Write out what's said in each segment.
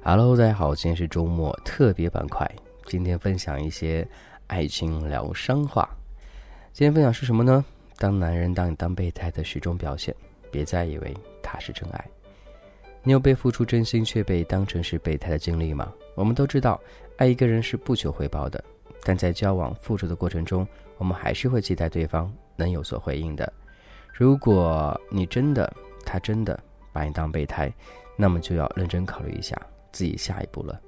Hello，大家好，今天是周末特别板块，今天分享一些爱情疗伤话。今天分享是什么呢？当男人当你当备胎的始终表现，别再以为他是真爱。你有被付出真心却被当成是备胎的经历吗？我们都知道，爱一个人是不求回报的，但在交往付出的过程中，我们还是会期待对方能有所回应的。如果你真的，他真的把你当备胎，那么就要认真考虑一下自己下一步了。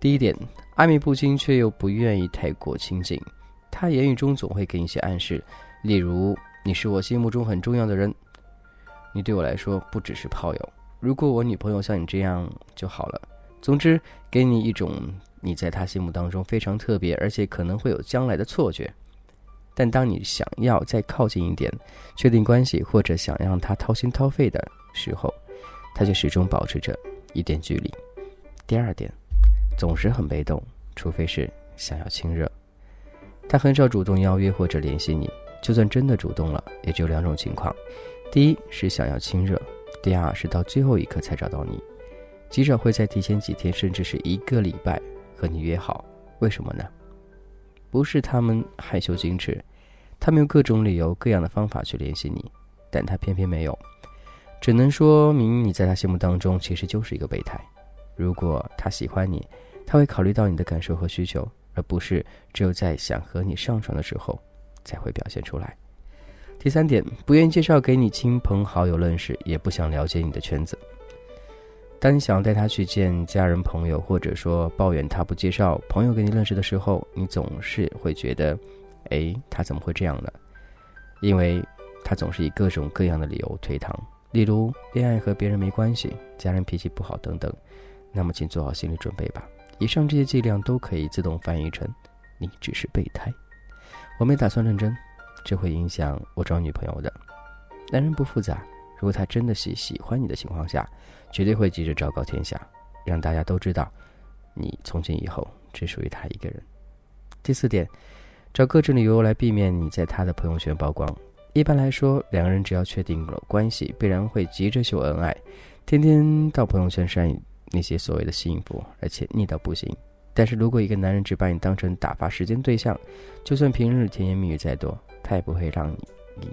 第一点，暧昧不清却又不愿意太过亲近，他言语中总会给你一些暗示，例如“你是我心目中很重要的人”，你对我来说不只是炮友。如果我女朋友像你这样就好了。总之，给你一种你在他心目当中非常特别，而且可能会有将来的错觉。但当你想要再靠近一点，确定关系，或者想让他掏心掏肺的时候，他却始终保持着一点距离。第二点，总是很被动，除非是想要亲热，他很少主动邀约或者联系你。就算真的主动了，也只有两种情况：第一是想要亲热。第二是到最后一刻才找到你，极少会在提前几天甚至是一个礼拜和你约好。为什么呢？不是他们害羞矜持，他们用各种理由、各样的方法去联系你，但他偏偏没有，只能说明你在他心目当中其实就是一个备胎。如果他喜欢你，他会考虑到你的感受和需求，而不是只有在想和你上床的时候才会表现出来。第三点，不愿意介绍给你亲朋好友认识，也不想了解你的圈子。当你想带他去见家人朋友，或者说抱怨他不介绍朋友给你认识的时候，你总是会觉得，哎，他怎么会这样呢？因为他总是以各种各样的理由推搪，例如恋爱和别人没关系，家人脾气不好等等。那么，请做好心理准备吧。以上这些伎俩都可以自动翻译成，你只是备胎。我没打算认真。这会影响我找女朋友的。男人不复杂，如果他真的喜喜欢你的情况下，绝对会急着昭告天下，让大家都知道，你从今以后只属于他一个人。第四点，找各种理由来避免你在他的朋友圈曝光。一般来说，两个人只要确定了关系，必然会急着秀恩爱，天天到朋友圈晒那些所谓的幸福，而且腻到不行。但是如果一个男人只把你当成打发时间对象，就算平日甜言蜜语再多，他也不会让你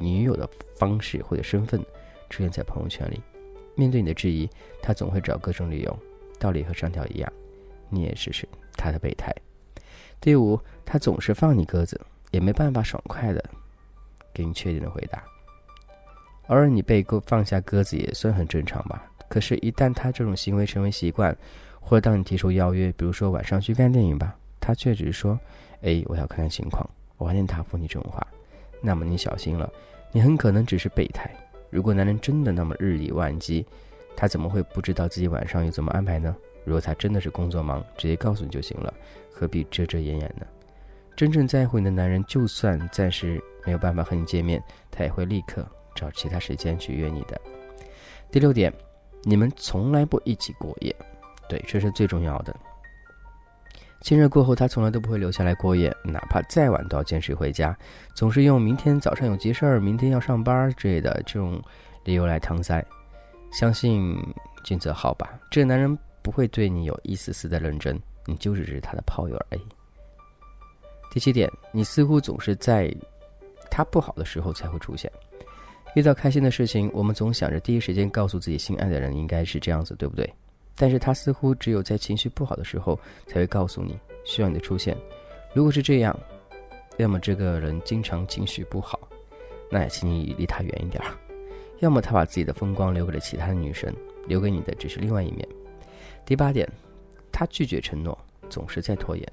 以女友的方式或者身份出现在朋友圈里。面对你的质疑，他总会找各种理由，道理和上条一样，你也是是他的备胎。第五，他总是放你鸽子，也没办法爽快的给你确定的回答。偶尔你被鸽放下鸽子也算很正常吧。可是，一旦他这种行为成为习惯，或者当你提出邀约，比如说晚上去看电影吧，他却只是说：“哎，我要看看情况。”完全答复你这种话，那么你小心了，你很可能只是备胎。如果男人真的那么日理万机，他怎么会不知道自己晚上又怎么安排呢？如果他真的是工作忙，直接告诉你就行了，何必遮遮掩掩呢？真正在乎你的男人，就算暂时没有办法和你见面，他也会立刻找其他时间去约你的。第六点，你们从来不一起过夜。对，这是最重要的。亲热过后，他从来都不会留下来过夜，哪怕再晚都要坚持回家，总是用明天早上有急事儿、明天要上班之类的这种理由来搪塞。相信君泽好吧，这个男人不会对你有一丝丝的认真，你就只是他的炮友而已。第七点，你似乎总是在他不好的时候才会出现。遇到开心的事情，我们总想着第一时间告诉自己心爱的人，应该是这样子，对不对？但是他似乎只有在情绪不好的时候才会告诉你需要你的出现。如果是这样，要么这个人经常情绪不好，那也请你离他远一点；要么他把自己的风光留给了其他的女生，留给你的只是另外一面。第八点，他拒绝承诺，总是在拖延。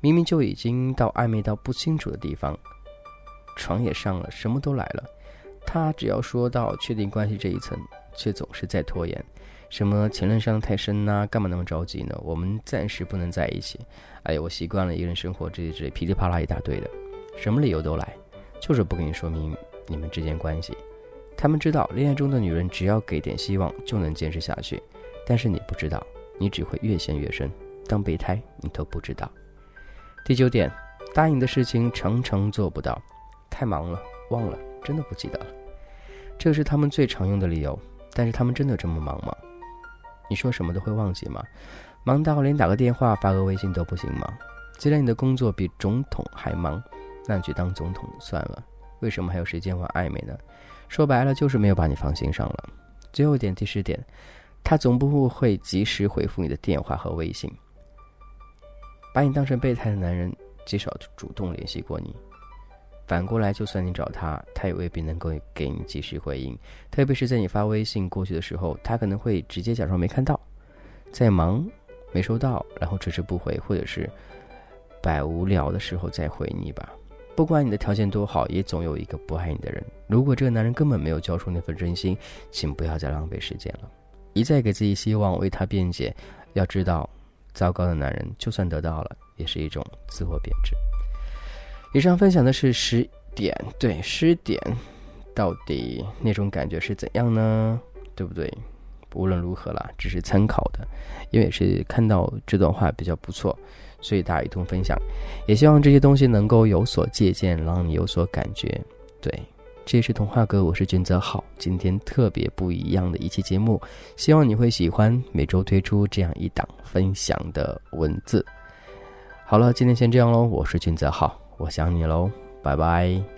明明就已经到暧昧到不清楚的地方，床也上了，什么都来了，他只要说到确定关系这一层，却总是在拖延。什么前任伤太深呐？干嘛那么着急呢？我们暂时不能在一起。哎呀，我习惯了一个人生活，这这噼里啪啦一大堆的，什么理由都来，就是不跟你说明你们之间关系。他们知道恋爱中的女人只要给点希望就能坚持下去，但是你不知道，你只会越陷越深。当备胎你都不知道。第九点，答应的事情常常做不到，太忙了，忘了，真的不记得了。这是他们最常用的理由，但是他们真的这么忙吗？你说什么都会忘记吗？忙到连打个电话、发个微信都不行吗？既然你的工作比总统还忙，那你去当总统算了。为什么还有时间玩暧昧呢？说白了就是没有把你放心上了。最后一点，第十点，他总不会及时回复你的电话和微信。把你当成备胎的男人，极少主动联系过你。反过来，就算你找他，他也未必能够给你及时回应。特别是在你发微信过去的时候，他可能会直接假装没看到，在忙，没收到，然后迟迟不回，或者是百无聊的时候再回你吧。不管你的条件多好，也总有一个不爱你的人。如果这个男人根本没有交出那份真心，请不要再浪费时间了。一再给自己希望，为他辩解。要知道，糟糕的男人就算得到了，也是一种自我贬值。以上分享的是十点，对十点，到底那种感觉是怎样呢？对不对？无论如何啦，只是参考的，因为是看到这段话比较不错，所以大家一同分享。也希望这些东西能够有所借鉴，让你有所感觉。对，这也是童话哥，我是君泽浩。今天特别不一样的一期节目，希望你会喜欢。每周推出这样一档分享的文字。好了，今天先这样喽。我是君泽浩。我想你喽，拜拜。